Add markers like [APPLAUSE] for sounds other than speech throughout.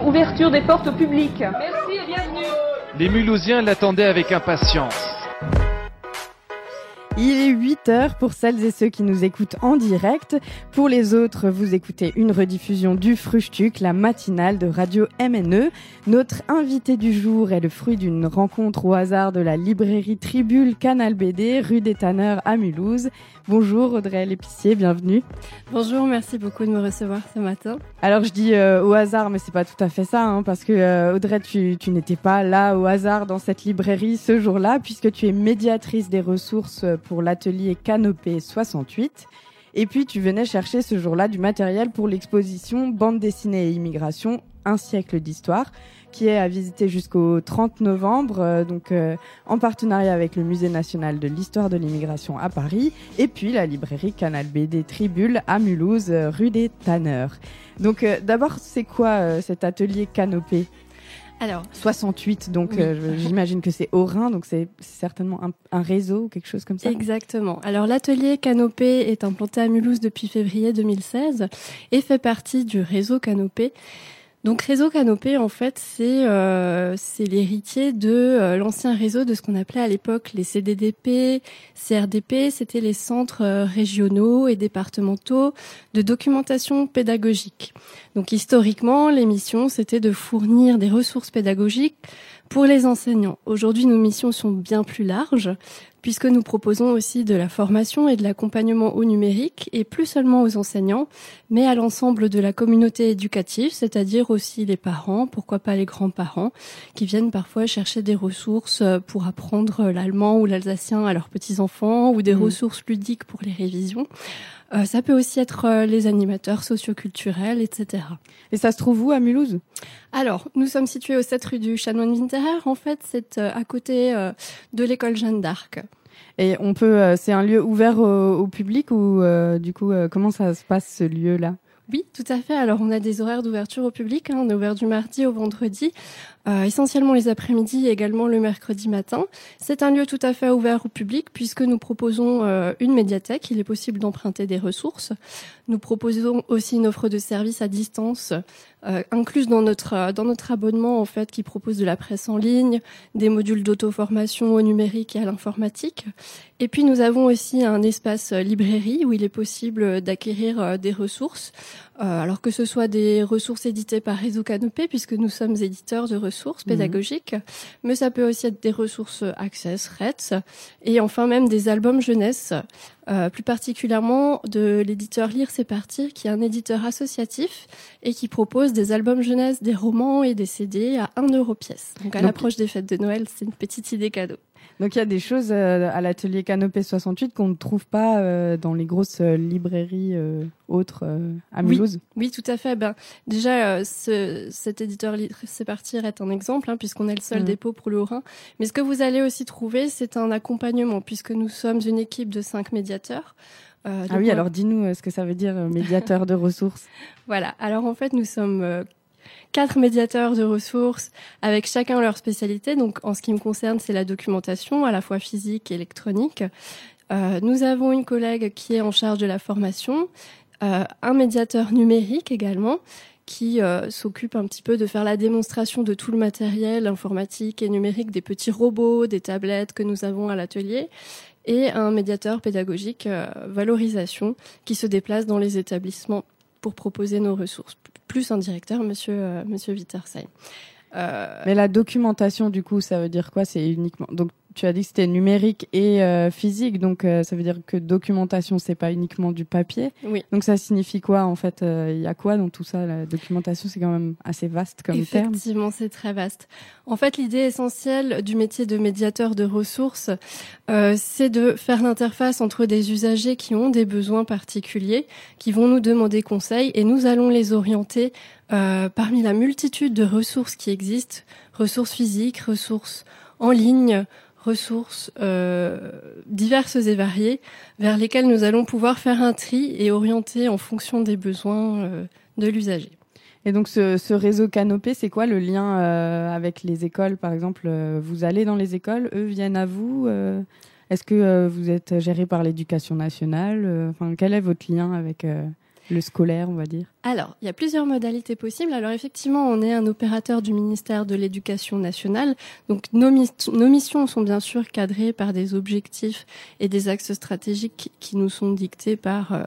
Ouverture des portes au public. Merci et bienvenue. Les Mulhousiens l'attendaient avec impatience. Il est 8 heures pour celles et ceux qui nous écoutent en direct. Pour les autres, vous écoutez une rediffusion du Frustuc, la matinale de Radio MNE. Notre invité du jour est le fruit d'une rencontre au hasard de la librairie Tribule Canal BD, rue des Tanneurs à Mulhouse. Bonjour Audrey Lépicier, bienvenue. Bonjour, merci beaucoup de me recevoir ce matin. Alors je dis euh, au hasard, mais c'est pas tout à fait ça, hein, parce que euh, Audrey, tu, tu n'étais pas là au hasard dans cette librairie ce jour-là, puisque tu es médiatrice des ressources pour l'atelier Canopée 68. Et puis tu venais chercher ce jour-là du matériel pour l'exposition Bande dessinée et immigration, un siècle d'histoire, qui est à visiter jusqu'au 30 novembre, euh, donc euh, en partenariat avec le Musée national de l'histoire de l'immigration à Paris, et puis la librairie Canal BD Tribule à Mulhouse, euh, rue des Tanneurs. Donc d'abord, c'est quoi cet atelier Canopée? Alors, 68, donc j'imagine que c'est au Rhin, donc c'est certainement un, un, réseau ou quelque chose comme ça. Exactement. Alors l'atelier Canopée est implanté à Mulhouse depuis février 2016 et fait partie du réseau Canopée. Donc Réseau Canopé, en fait, c'est euh, c'est l'héritier de euh, l'ancien réseau de ce qu'on appelait à l'époque les CDDP, CRDP. C'était les centres euh, régionaux et départementaux de documentation pédagogique. Donc historiquement, l'émission, c'était de fournir des ressources pédagogiques pour les enseignants. Aujourd'hui, nos missions sont bien plus larges puisque nous proposons aussi de la formation et de l'accompagnement au numérique, et plus seulement aux enseignants, mais à l'ensemble de la communauté éducative, c'est-à-dire aussi les parents, pourquoi pas les grands-parents, qui viennent parfois chercher des ressources pour apprendre l'allemand ou l'alsacien à leurs petits-enfants, ou des mmh. ressources ludiques pour les révisions. Euh, ça peut aussi être euh, les animateurs socioculturels, etc. Et ça se trouve où à Mulhouse? Alors, nous sommes situés au 7 rue du Chanoine Winterer. En fait, c'est euh, à côté de l'école Jeanne d'Arc. Et on peut, c'est un lieu ouvert au, public ou du coup, comment ça se passe ce lieu-là? Oui, tout à fait. Alors, on a des horaires d'ouverture au public. Hein. On est ouvert du mardi au vendredi, euh, essentiellement les après-midi et également le mercredi matin. C'est un lieu tout à fait ouvert au public puisque nous proposons euh, une médiathèque. Il est possible d'emprunter des ressources. Nous proposons aussi une offre de services à distance euh, incluse dans notre euh, dans notre abonnement en fait qui propose de la presse en ligne, des modules d'auto-formation au numérique et à l'informatique. Et puis nous avons aussi un espace euh, librairie où il est possible d'acquérir des ressources, alors que ce soit des ressources éditées par Réseau Canopé puisque nous sommes éditeurs de ressources mhm. pédagogiques, mais ça peut aussi être des ressources Access, RETS et enfin même des albums jeunesse euh, plus particulièrement de l'éditeur Lire c'est partir, qui est un éditeur associatif et qui propose des albums jeunesse, des romans et des CD à 1 euro pièce. Donc à l'approche des fêtes de Noël, c'est une petite idée cadeau. Donc il y a des choses euh, à l'atelier Canopée 68 qu'on ne trouve pas euh, dans les grosses euh, librairies autres à Mulhouse. Oui, tout à fait. Ben, déjà, ce, cet éditeur C'est Partir est un exemple, hein, puisqu'on est le seul mmh. dépôt pour le Haut-Rhin. Mais ce que vous allez aussi trouver, c'est un accompagnement, puisque nous sommes une équipe de cinq médiateurs. ah oui, alors dis-nous ce que ça veut dire médiateur de ressources. [LAUGHS] Voilà, alors en fait, nous sommes quatre médiateurs de ressources avec chacun leur spécialité. Donc, en ce qui me concerne, c'est la documentation, à la fois physique et électronique. Euh, nous avons une collègue qui est en charge de la formation, euh, un médiateur numérique également, qui euh, s'occupe un petit peu de faire la démonstration de tout le matériel informatique et numérique, des petits robots, des tablettes que nous avons à l'atelier, et un médiateur pédagogique valorisation qui se déplace dans les établissements pour proposer nos ressources plus un directeur, Monsieur euh, Monsieur. Euh... Mais la documentation, du coup, ça veut dire quoi? C'est uniquement donc tu as dit que c'était numérique et euh, physique, donc euh, ça veut dire que documentation, c'est pas uniquement du papier. Oui. Donc ça signifie quoi en fait euh, Il y a quoi dans tout ça La documentation, c'est quand même assez vaste comme terme. Effectivement, c'est très vaste. En fait, l'idée essentielle du métier de médiateur de ressources, c'est de faire l'interface entre des usagers qui ont des besoins particuliers, qui vont nous demander conseil, et nous allons les orienter parmi la multitude de ressources qui existent, ressources physiques, ressources en ligne, ressources euh, diverses et variées vers lesquelles nous allons pouvoir faire un tri et orienter en fonction des besoins euh, de l'usager. Et donc ce, ce réseau Canopé, c'est quoi le lien euh, avec les écoles? Par exemple, euh, vous allez dans les écoles, eux viennent à vous euh, Est-ce que vous êtes géré par l'éducation nationale? Enfin, quel est votre lien avec le scolaire, on va dire Alors, il y a plusieurs modalités possibles. Alors effectivement, on est un opérateur du ministère de l'Éducation nationale. Donc nos, nos, missions sont bien sûr cadrées par des objectifs et des axes stratégiques qui nous sont dictés par... Euh,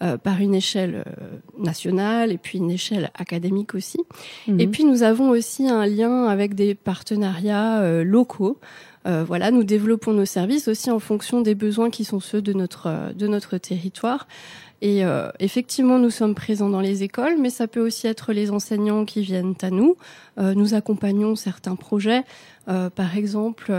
euh, par une échelle euh, nationale et puis une échelle académique aussi. Et mhm. puis nous avons aussi un lien avec des partenariats euh, locaux. Voilà, nous développons nos services aussi en fonction des besoins qui sont ceux de notre de notre territoire. Et effectivement, nous sommes présents dans les écoles, mais ça peut aussi être les enseignants qui viennent à nous. nous accompagnons certains projets. par exemple,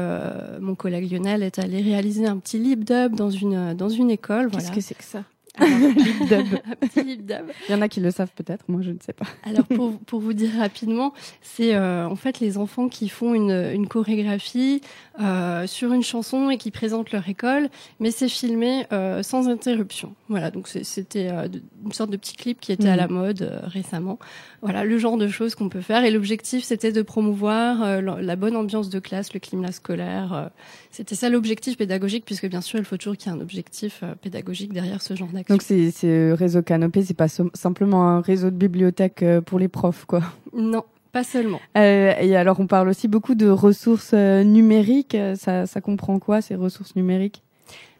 mon collègue Lionel est allé réaliser un petit lip dub dans une dans une école. Qu'est-ce que c'est que ça? [LAUGHS] Il y en a qui le savent peut-être, moi je ne sais pas. Alors pour, pour vous dire rapidement, c'est euh, en fait les enfants qui font une, une chorégraphie euh, sur une chanson et qui présentent leur école, mais c'est filmé euh, sans interruption. Voilà, donc c'était euh, une sorte de petit clip qui était à la mhm. mode euh, récemment. Voilà, le genre de choses qu'on peut faire. Et l'objectif, c'était de promouvoir euh, la bonne ambiance de classe, le climat scolaire. c'était ça l'objectif pédagogique, puisque bien sûr, il faut toujours qu'il y ait un objectif pédagogique derrière ce genre. Donc c'est réseau Canopé, c'est pas simplement un réseau de bibliothèques pour les profs, quoi. Non, pas seulement. Euh, et alors, on parle aussi beaucoup de ressources numériques. Ça, ça comprend quoi, ces ressources numériques?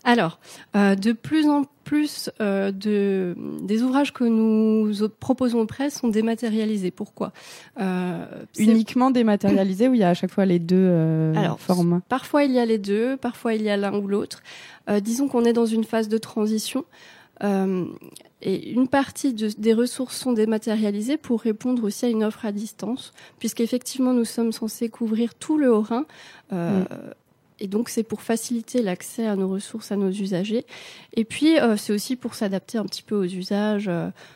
Alors, euh, de plus en plus euh, de, des ouvrages que nous proposons aux presse sont dématérialisés. Pourquoi? Euh, Uniquement dématérialisés ou il y a à chaque fois les deux euh, Alors, formats Parfois il y a les deux, parfois il y a l'un ou l'autre. Euh, disons qu'on est dans une phase de transition. Euh, et une partie de, des ressources sont dématérialisées pour répondre aussi à une offre à distance, puisqu'effectivement nous sommes censés couvrir tout le Haut-Rhin. Euh. Et donc c'est pour faciliter l'accès à nos ressources à nos usagers. Et puis euh, c'est aussi pour s'adapter un petit peu aux usages.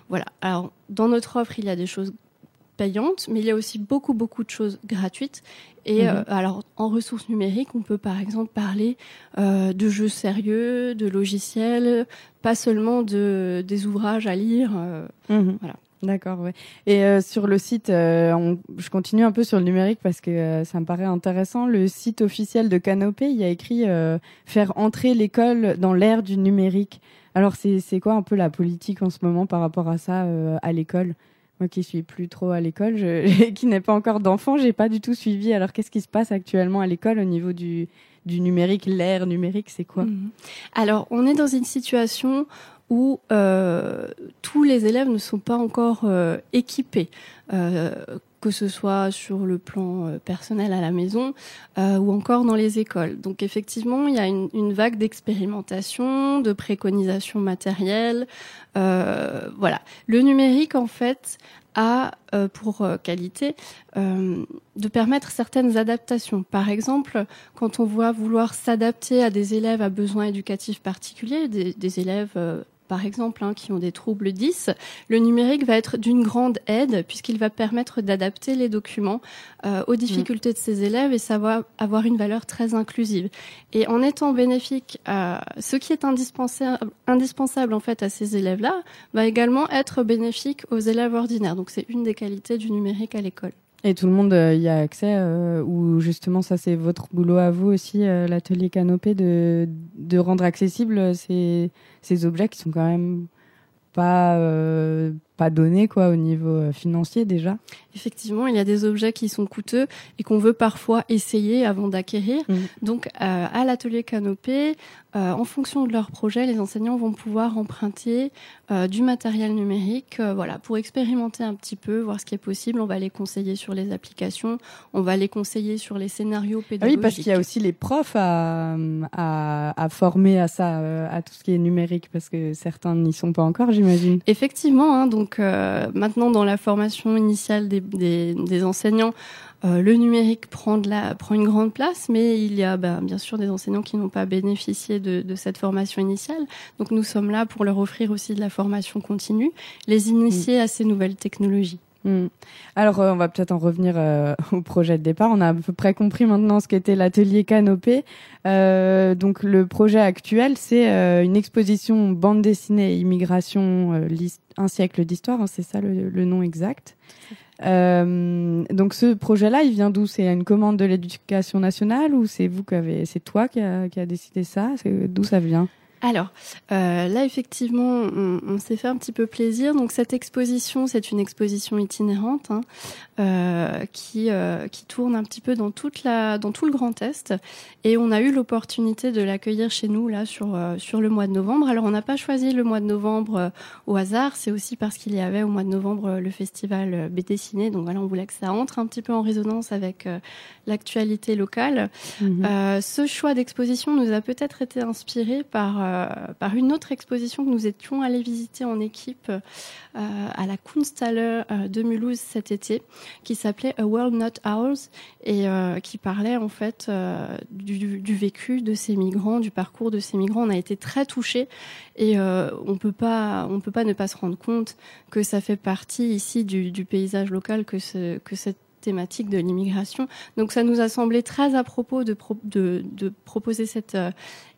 Voilà. Alors dans notre offre il y a des choses payantes, mais il y a aussi beaucoup beaucoup de choses gratuites. Et mhm. euh, alors en ressources numériques, on peut par exemple parler de jeux sérieux, de logiciels, pas seulement de des ouvrages à lire. Mhm. Voilà. D'accord, ouais. Et euh, sur le site, euh, je continue un peu sur le numérique parce que euh, ça me paraît intéressant. Le site officiel de Canopé, il y a écrit faire entrer l'école dans l'ère du numérique. Alors c'est quoi un peu la politique en ce moment par rapport à ça à l'école? Moi qui suis plus trop à l'école, [LAUGHS] qui n'ai pas encore d'enfants, j'ai pas du tout suivi. Alors qu'est-ce qui se passe actuellement à l'école au niveau du du numérique, l'ère numérique, c'est quoi? Mhm. Alors, on est dans une situation où euh, tous les élèves ne sont pas encore euh, équipés. Euh, que ce soit sur le plan euh, personnel à la maison euh, ou encore dans les écoles. Donc effectivement, il y a une, vague d'expérimentation, de préconisation matérielle. Euh, voilà, le numérique en fait a pour qualité de permettre certaines adaptations. Par exemple, quand on voit vouloir s'adapter à des élèves à besoins éducatifs particuliers, des élèves par exemple, hein, qui ont des troubles 10, le numérique va être d'une grande aide puisqu'il va permettre d'adapter les documents euh, aux difficultés de ces élèves et savoir avoir une valeur très inclusive. Et en étant bénéfique, à ce qui est indispensable, indispensable en fait à ces élèves-là, va également être bénéfique aux élèves ordinaires. Donc c'est une des qualités du numérique à l'école. Et tout le monde euh, y a accès, euh, ou justement ça c'est votre boulot à vous aussi, euh, l'atelier Canopé, de, de rendre accessibles ces, ces objets qui sont quand même pas euh, pas donné quoi au niveau euh, financier déjà. Effectivement, il y a des objets qui sont coûteux et qu'on veut parfois essayer avant d'acquérir. Mmh. Donc euh, à l'atelier Canopé, euh, en fonction de leur projet, les enseignants vont pouvoir emprunter euh, du matériel numérique, voilà, pour expérimenter un petit peu, voir ce qui est possible. On va les conseiller sur les applications, on va les conseiller sur les scénarios pédagogiques. Ah oui, parce qu'il y a aussi les profs à, à, à former à ça, à tout ce qui est numérique, parce que certains n'y sont pas encore, j'imagine. Effectivement, hein, donc maintenant dans la formation initiale des, des, des enseignants, euh, le numérique prend, de la, prend une grande place, mais il y a ben, bien sûr des enseignants qui n'ont pas bénéficié de, de, cette formation initiale. Donc nous sommes là pour leur offrir aussi de la formation continue, les initier à ces nouvelles technologies. Hmm. Alors, euh, on va peut-être en revenir euh, [LAUGHS] au projet de départ. On a à peu près compris maintenant ce qu'était l'atelier Canopé. Euh, donc, le projet actuel, c'est une exposition bande dessinée immigration, un siècle d'histoire. Hein, c'est ça le, nom exact. Euh, donc ce projet-là, il vient d'où? C'est une commande de l'éducation nationale ou c'est vous qui avez, c'est toi qui a, qui a décidé ça? D'où ça vient? Alors, euh, là, effectivement, on, on s'est fait un petit peu plaisir. Donc, cette exposition, c'est une exposition itinérante hein, euh, qui, euh, qui tourne un petit peu dans, toute la, dans tout le Grand Est. Et on a eu l'opportunité de l'accueillir chez nous, là, sur, euh, sur le mois de novembre. Alors, on n'a pas choisi le mois de novembre au hasard. C'est aussi parce qu'il y avait au mois de novembre le festival BD Ciné. Donc, voilà, on voulait que ça entre un petit peu en résonance avec l'actualité locale. Mhm. ce choix d'exposition nous a peut-être été inspiré par euh, par une autre exposition que nous étions allés visiter en équipe euh, à la Kunsthalle euh, de Mulhouse cet été, qui s'appelait A World Not Ours et qui parlait en fait du, vécu de ces migrants, du parcours de ces migrants. On a été très touchés et on peut pas, on peut pas ne pas se rendre compte que ça fait partie ici du, paysage local que que cette thématique de l'immigration. Donc ça nous a semblé très à propos de, pro de, proposer cette euh,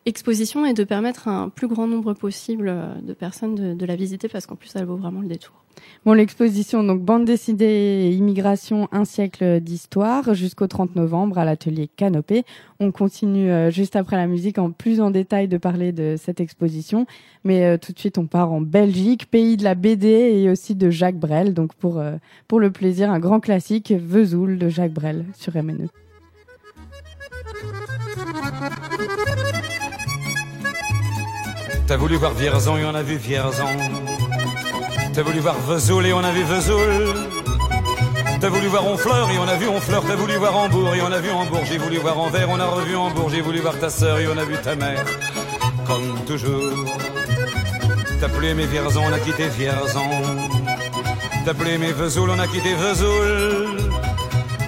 exposition et de permettre à un plus grand nombre possible euh, de personnes de, de la visiter parce qu'en plus elle vaut vraiment le détour. Bon, l'exposition, donc bande dessinée Immigration, un siècle d'histoire, jusqu'au 30 novembre à l'atelier Canopée. On continue euh, juste après la musique en plus en détail de parler de cette exposition. Mais euh, tout de suite, on part en Belgique, pays de la BD et aussi de Jacques Brel. Donc pour, euh, pour le plaisir, un grand classique, Vesoul de Jacques Brel sur MNE. T'as voulu voir Vierzon et on a vu Vierzon. T'as voulu voir Vesoul et on a vu Vesoul. T'as voulu voir Honfleur et on a vu Honfleur. T'as voulu voir Hambourg et on a vu Hambourg. J'ai voulu voir Anvers, on a revu Hambourg. J'ai voulu voir ta sœur et on a vu ta mère. Comme toujours. T'as plus aimé Vierzon, on a quitté Vierzon. T'as plus aimé Vesoul, on a quitté Vesoul.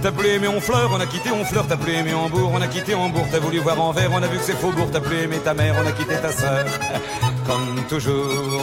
T'as plus aimé Honfleur, on a quitté Honfleur. T'as plus aimé Hambourg, on a quitté Hambourg. T'as voulu voir Anvers, on a vu que c'est Faubourg. T'as plus aimé ta mère, on a quitté ta sœur. Comme toujours.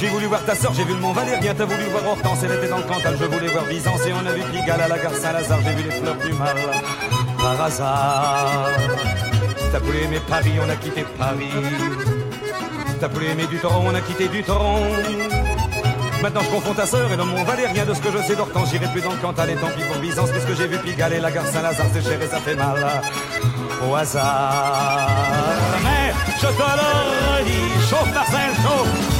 J'ai voulu voir ta sœur, j'ai vu le Mont Valérien, t'as voulu voir Hortense, elle était dans le Cantal, je voulais voir Byzance et on a vu Pigalle à la gare Saint-Lazare, j'ai vu les fleurs du mal par hasard. T'as voulu aimer Paris, on a quitté Paris. T'as voulu aimer du tronc, on a quitté du tronc. Maintenant je confonds ta sœur et le Mont Valérien de ce que je sais d'Hortense, j'irai plus dans le Cantal et tant pis pour Byzance, puisque j'ai vu Pigalle et la gare Saint-Lazare, c'est cher et ça fait mal au hasard. Mais je te le redis, chauffe Marcel, chauffe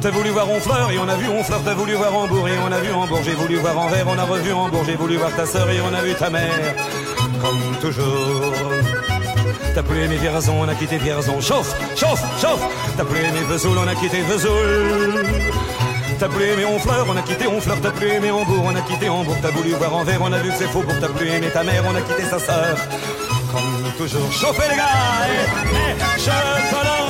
T'as voulu voir Honfleur et on a vu Honfleur, t'as voulu voir Hambourg et on a vu Hambourg, j'ai voulu voir Anvers, on a revu Hambourg, j'ai voulu voir ta sœur et on a vu ta mère, comme toujours. T'as plus aimé Vierzon, on a quitté Vierzon, chauffe, chauffe, chauffe. T'as plus aimé Vesoul, on a quitté Vesoul. T'as plus aimé Honfleur, on a quitté Honfleur, t'as plus aimé Hambourg, on a quitté Hambourg, t'as voulu voir Anvers, on a vu que c'est faux pour t'as plus aimé ta mère, on a quitté sa sœur. Comme toujours, chauffez les gars, et, je te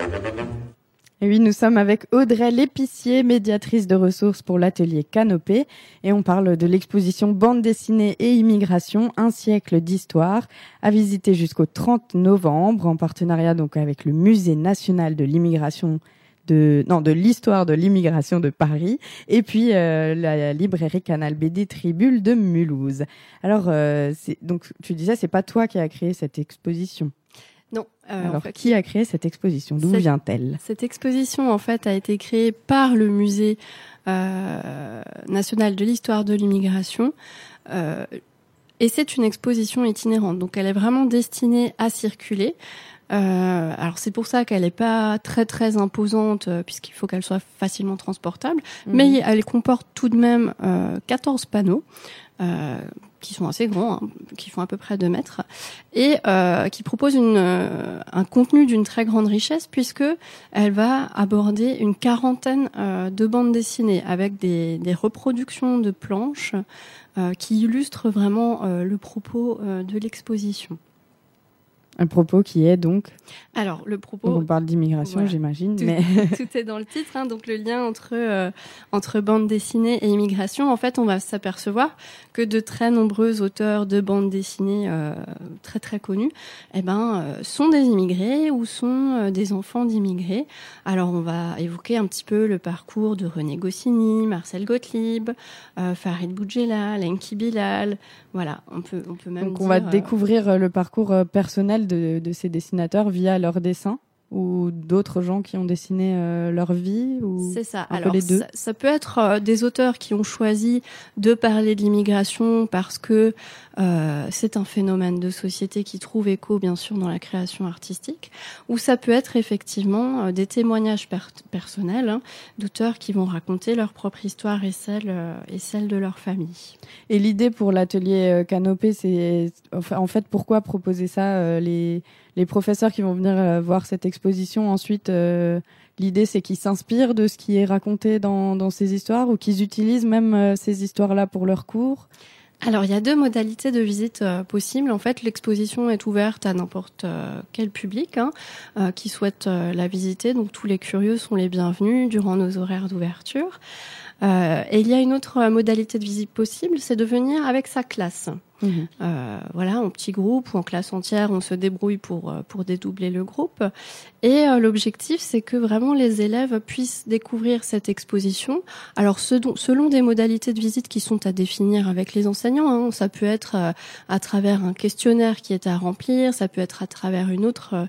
Et oui, nous sommes avec Audrey Lépicier, médiatrice de ressources pour l'atelier Canopée, et on parle de l'exposition Bande dessinée et immigration, un siècle d'histoire, à visiter jusqu'au 30 novembre, en partenariat donc avec le Musée national de l'immigration de non de l'histoire de l'immigration de Paris et puis euh, la librairie Canal BD Tribule de Mulhouse. Alors euh, donc tu disais c'est pas toi qui as créé cette exposition. Euh, Alors en fait, qui a créé cette exposition? D'où vient-elle? Cette exposition, en fait, a été créée par le musée nationale de l'histoire de l'immigration. et c'est une exposition itinérante, donc elle est vraiment destinée à circuler. Euh, alors c'est pour ça qu'elle n'est pas très très imposante euh, puisqu'il faut qu'elle soit facilement transportable, mhm. mais elle comporte tout de même euh, 14 panneaux. Euh, qui sont assez grands, hein, qui font à peu près 2 mètres, et euh, qui proposent une, un contenu d'une très grande richesse puisque elle va aborder une quarantaine de bandes dessinées avec des reproductions de planches qui illustrent vraiment le propos de l'exposition. Un propos qui est donc Alors, le propos. on parle d'immigration, j'imagine. Tout, mais... [LAUGHS] tout est dans le titre. Hein, donc, le lien entre, euh, entre bande dessinée et immigration. En fait, on va s'apercevoir que de très nombreux auteurs de bande dessinée euh, très, très connus eh ben, euh, sont des immigrés ou sont des enfants d'immigrés. Alors, on va évoquer un petit peu le parcours de René Goscinny, Marcel Gottlieb, Farid Boudjela, Lenki Bilal. Voilà, on peut, on peut même Donc, on va découvrir le parcours personnel de, ces dessinateurs via leurs dessins ou d'autres gens qui ont dessiné euh, leur vie ou C'est ça. Alors les deux? Ça, peut être euh, des auteurs qui ont choisi de parler de l'immigration parce que euh, c'est un phénomène de société qui trouve écho bien sûr dans la création artistique, ou ça peut être effectivement euh, des témoignages personnels hein, d'auteurs qui vont raconter leur propre histoire et celle et celle de leur famille. Et l'idée pour l'atelier Canopée, c'est en fait pourquoi proposer ça les les professeurs qui vont venir euh, voir cette exposition ensuite, euh, l'idée c'est qu'ils s'inspirent de ce qui est raconté dans, ces histoires ou qu'ils utilisent même euh, ces histoires-là pour leurs cours? Alors, il y a deux modalités de visite possibles. En fait, l'exposition est ouverte à n'importe quel public hein, qui souhaite la visiter. Donc, tous les curieux sont les bienvenus durant nos horaires d'ouverture. et il y a une autre modalité de visite possible, c'est de venir avec sa classe. Mhm. Euh, voilà, en petit groupe ou en classe entière, on se débrouille pour euh, pour dédoubler le groupe. Et euh, l'objectif, c'est que vraiment les élèves puissent découvrir cette exposition. Alors, selon des modalités de visite qui sont à définir avec les enseignants, hein, ça peut être à travers un questionnaire qui est à remplir, ça peut être à travers une autre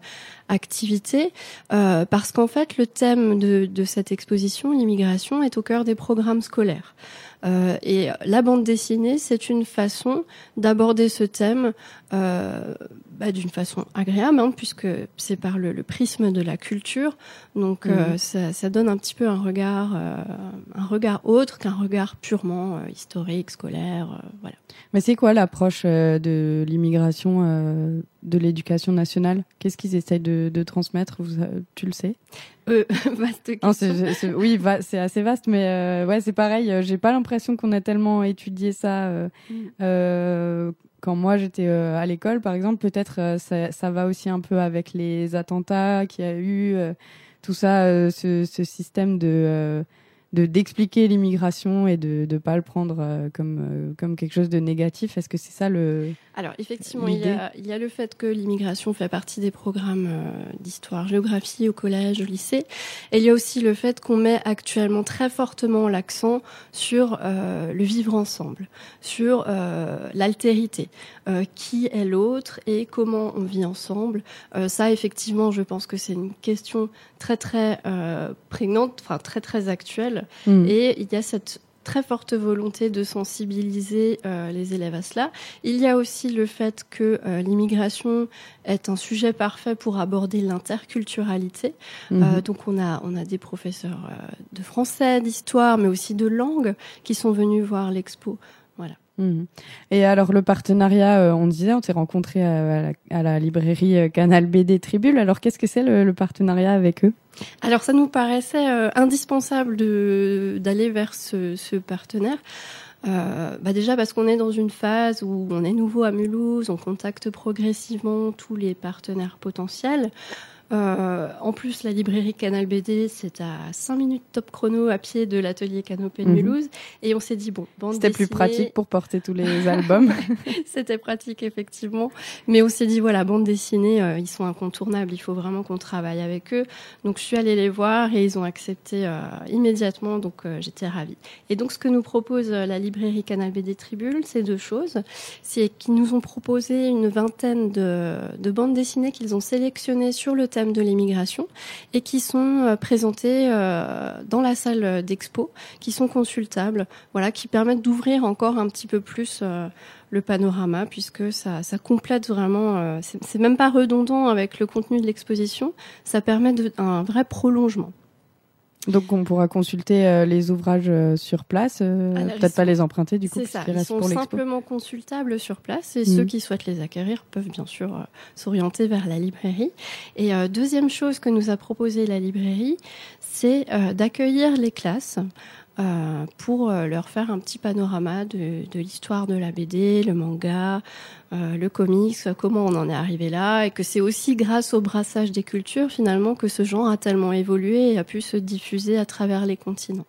activité, parce qu'en fait, le thème de, de cette exposition, l'immigration, est au cœur des programmes scolaires. Euh, et la bande dessinée, c'est une façon d'aborder ce thème euh, bah, d'une façon agréable, hein, puisque c'est par le, prisme de la culture. Donc euh, mhm. ça, ça, donne un petit peu un regard, euh, un regard autre qu'un regard purement euh, historique, scolaire, voilà. Mais c'est quoi l'approche de l'immigration de l'éducation nationale Qu'est-ce qu'ils essayent de, de transmettre? Vous, Tu le sais? Euh, [LAUGHS] vaste question. oui, c'est assez vaste, mais ouais, c'est pareil. J'ai pas l'impression qu'on a tellement étudié ça. Mm quand moi j'étais euh, à l'école, par exemple, peut-être euh, ça, ça, va aussi un peu avec les attentats qu'il y a eu, euh, tout ça, ce, ce, système de de d'expliquer l'immigration et de ne pas le prendre euh, comme euh, comme quelque chose de négatif. Est-ce que c'est ça le Alors effectivement, il y, a, il y a le fait que l'immigration fait partie des programmes euh, d'histoire, géographie au collège, au lycée, et il y a aussi le fait qu'on met actuellement très fortement l'accent sur le vivre ensemble, sur l'altérité, qui est l'autre et comment on vit ensemble. ça, effectivement, je pense que c'est une question très très prégnante, enfin très très actuelle Mm. Et il y a cette très forte volonté de sensibiliser euh, les élèves à cela. Il y a aussi le fait que euh, l'immigration est un sujet parfait pour aborder l'interculturalité. Mm-hmm. Euh, donc on a on a des professeurs de français, d'histoire, mais aussi de langue qui sont venus voir l'expo. Mhm. Et alors le partenariat, euh, on disait, on s'est rencontré à, la, librairie euh, Canal BD Tribule. Alors qu'est-ce que c'est le, partenariat avec eux? Alors ça nous paraissait euh, indispensable d'aller vers ce, ce partenaire. bah déjà parce qu'on est dans une phase où on est nouveau à Mulhouse, on contacte progressivement tous les partenaires potentiels. Euh, en plus, la librairie Canal BD, c'est à 5 minutes top chrono à pied de l'atelier Canopée de mhm. Mulhouse. Et on s'est dit, bon, C'était plus pratique pour porter tous les [LAUGHS] albums. C'était pratique, effectivement. Mais on s'est dit, voilà, bande dessinée, euh, ils sont incontournables. Il faut vraiment qu'on travaille avec eux. Donc, je suis allée les voir et ils ont accepté euh, immédiatement. Donc, j'étais ravie. Et donc, ce que nous propose la librairie Canal BD Tribune, c'est deux choses. C'est qu'ils nous ont proposé une vingtaine de, de bandes dessinées qu'ils ont sélectionnées sur le thème de l'immigration et qui sont présentés dans la salle d'expo, qui sont consultables, voilà, qui permettent d'ouvrir encore un petit peu plus le panorama puisque ça, ça complète vraiment. Euh, c'est même pas redondant avec le contenu de l'exposition. Ça permet un vrai prolongement. Donc on pourra consulter euh, les ouvrages euh, sur place, peut-être pas les emprunter du coup. C'est ça, ils sont simplement consultables sur place et ceux mhm. qui souhaitent les acquérir peuvent bien sûr s'orienter vers la librairie. Et deuxième chose que nous a proposé la librairie, c'est d'accueillir les classes euh, pour euh, leur faire un petit panorama de, l'histoire de la BD, le manga, euh, le comics, comment on en est arrivé là, et que c'est aussi grâce au brassage des cultures finalement que ce genre a tellement évolué et a pu se diffuser à travers les continents.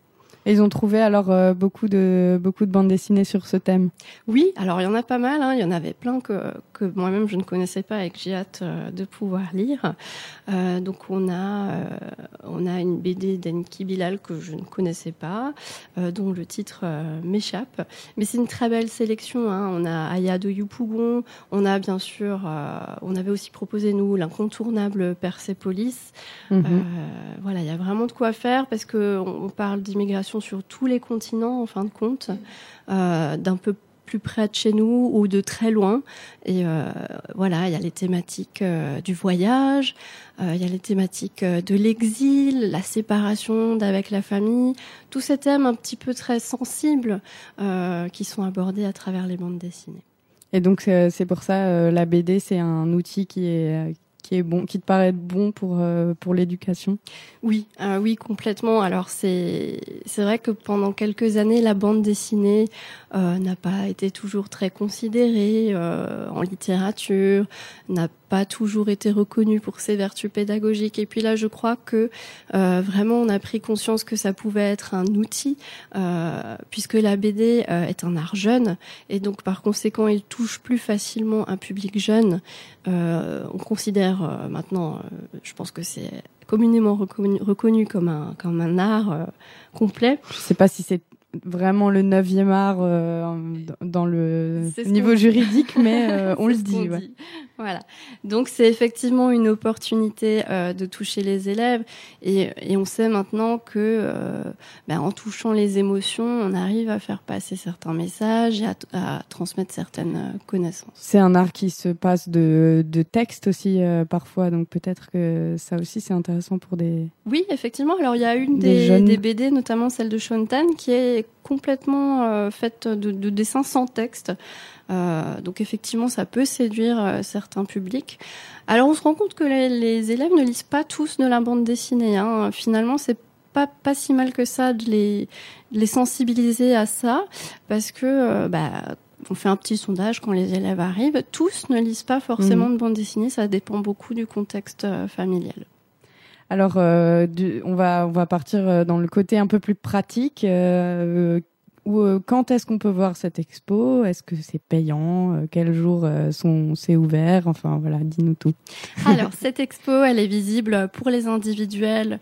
Et ils ont trouvé alors euh, beaucoup de beaucoup de bandes dessinées sur ce thème. Oui, alors il y en a pas mal. Hein. Il y en avait plein que que moi-même je ne connaissais pas et que j'ai hâte euh, de pouvoir lire. Euh, donc on a euh, on a une BD d'Enki Bilal que je ne connaissais pas, dont le titre m'échappe. Mais c'est une très belle sélection. Hein. On a Aya de Yupougon. On a bien sûr, on avait aussi proposé nous l'incontournable Persepolis. Mhm. voilà, il y a vraiment de quoi faire parce que on parle d'immigration sur tous les continents, en fin de compte, euh, d'un peu plus près de chez nous ou de très loin. Et euh, voilà, il y a les thématiques euh, du voyage, il y a les thématiques de l'exil, la séparation d'avec la famille, tous ces thèmes un petit peu très sensibles qui sont abordés à travers les bandes dessinées. Et donc c'est pour ça la BD c'est un outil qui est qui est bon, qui te paraît bon pour euh, pour l'éducation? Oui, euh, oui, complètement. Alors c'est c'est vrai que pendant quelques années, la bande dessinée euh, n'a pas été toujours très considérée en littérature, n'a pas toujours été reconnue pour ses vertus pédagogiques. Et puis là, je crois que vraiment, on a pris conscience que ça pouvait être un outil, puisque la BD est un art jeune, et donc par conséquent, il touche plus facilement un public jeune. on considère euh, maintenant, euh, je pense que c'est communément reconnu, comme un comme un art euh, complet. Je sais pas si c'est vraiment le neuvième art euh, dans le niveau juridique, mais euh, [LAUGHS] on le dit, Voilà. Donc c'est effectivement une opportunité euh, de toucher les élèves et, et, on sait maintenant que ben, en touchant les émotions, on arrive à faire passer certains messages et à, à transmettre certaines connaissances. C'est un art qui se passe de, de texte aussi parfois, donc peut-être que ça aussi c'est intéressant pour des. Oui, effectivement. Alors il y a une des, des BD, notamment celle de Shontan, qui est complètement euh, faite de, de, dessins sans texte. Euh, donc effectivement, ça peut séduire euh, certains publics. Alors on se rend compte que les, les, élèves ne lisent pas tous de la bande dessinée. Hein. Finalement, c'est pas pas si mal que ça de les, les sensibiliser à ça, parce que bah, on fait un petit sondage quand les élèves arrivent. Tous ne lisent pas forcément mmh. de bande dessinée. Ça dépend beaucoup du contexte familial. Alors, euh, on va on va partir euh, dans le côté un peu plus pratique. Euh, quand est-ce qu'on peut voir cette expo? Est-ce que c'est payant? Quels jours sont c'est ouvert? Enfin voilà, dis-nous tout. [LAUGHS] Alors cette expo, elle est visible pour les individuels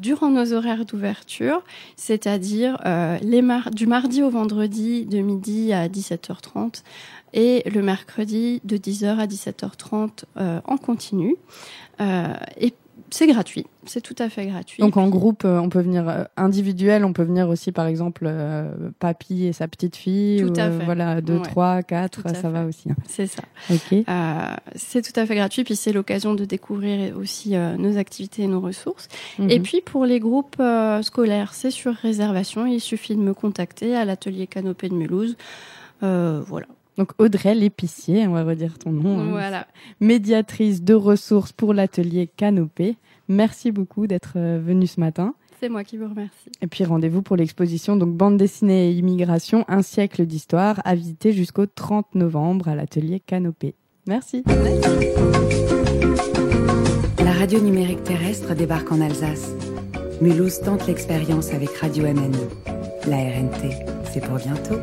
durant nos horaires d'ouverture, c'est-à-dire du mardi au vendredi de midi à 17h30 et le mercredi de 10h à 17h30 en continu. C'est gratuit, c'est tout à fait gratuit. Donc en groupe, euh, on peut venir euh, individuel, on peut venir aussi par exemple euh, papy et sa petite fille. Tout à fait. Voilà, deux, trois, quatre, ça va aussi. Hein. C'est ça. Ok. c'est tout à fait gratuit, puis c'est l'occasion de découvrir aussi nos activités et nos ressources. Et mhm. puis pour les groupes scolaires, c'est sur réservation. Il suffit de me contacter à l'atelier Canopée de Mulhouse. voilà. Donc Audrey L'Épicier, on va redire ton nom. Hein. Voilà. Médiatrice de ressources pour l'atelier Canopé. Merci beaucoup d'être euh, venue ce matin. C'est moi qui vous remercie. Et puis rendez-vous pour l'exposition donc bande dessinée et immigration, un siècle d'histoire, à visiter jusqu'au 30 novembre à l'atelier Canopé. Merci. La radio numérique terrestre débarque en Alsace. Mulhouse tente l'expérience avec Radio MNE. La RNT, c'est pour bientôt.